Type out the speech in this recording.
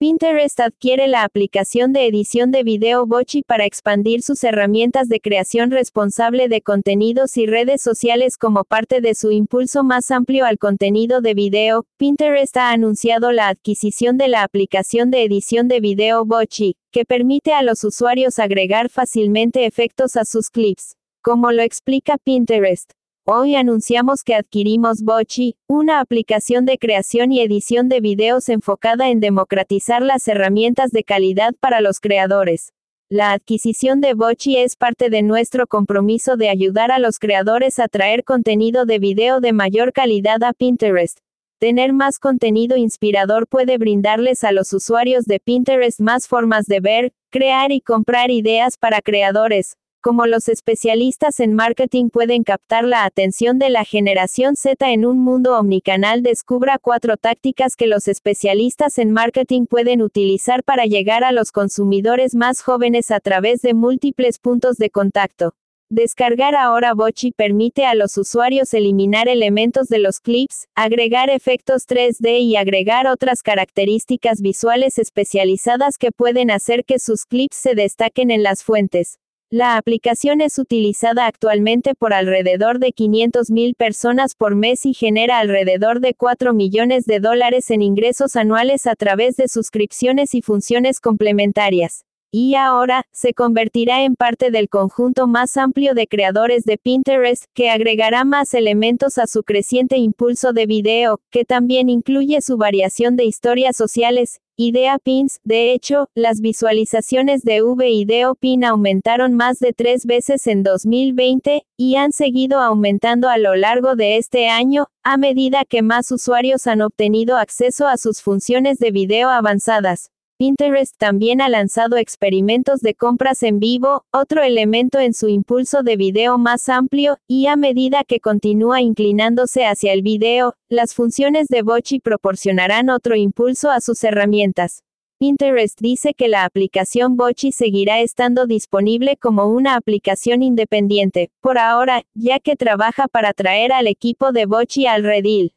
Pinterest adquiere la aplicación de edición de video Bochi para expandir sus herramientas de creación responsable de contenidos y redes sociales como parte de su impulso más amplio al contenido de video. Pinterest ha anunciado la adquisición de la aplicación de edición de video Bochi, que permite a los usuarios agregar fácilmente efectos a sus clips. Como lo explica Pinterest, Hoy anunciamos que adquirimos Bochi, una aplicación de creación y edición de videos enfocada en democratizar las herramientas de calidad para los creadores. La adquisición de Bochi es parte de nuestro compromiso de ayudar a los creadores a traer contenido de video de mayor calidad a Pinterest. Tener más contenido inspirador puede brindarles a los usuarios de Pinterest más formas de ver, crear y comprar ideas para creadores, como los especialistas en marketing pueden captar la atención de la generación Z en un mundo omnicanal, descubra cuatro tácticas que los especialistas en marketing pueden utilizar para llegar a los consumidores más jóvenes a través de múltiples puntos de contacto. Descargar ahora Bochi permite a los usuarios eliminar elementos de los clips, agregar efectos 3D y agregar otras características visuales especializadas que pueden hacer que sus clips se destaquen en las fuentes. La aplicación es utilizada actualmente por alrededor de 500.000 personas por mes y genera alrededor de 4 millones de dólares en ingresos anuales a través de suscripciones y funciones complementarias. Y ahora, se convertirá en parte del conjunto más amplio de creadores de Pinterest, que agregará más elementos a su creciente impulso de video, que también incluye su variación de historias sociales, Idea Pins, de hecho, las visualizaciones de VIdeo Pin aumentaron más de tres veces en 2020, y han seguido aumentando a lo largo de este año, a medida que más usuarios han obtenido acceso a sus funciones de video avanzadas. Pinterest también ha lanzado experimentos de compras en vivo, otro elemento en su impulso de video más amplio, y a medida que continúa inclinándose hacia el video, las funciones de Bochi proporcionarán otro impulso a sus herramientas. Pinterest dice que la aplicación Bochi seguirá estando disponible como una aplicación independiente, por ahora, ya que trabaja para traer al equipo de Bochi al redil.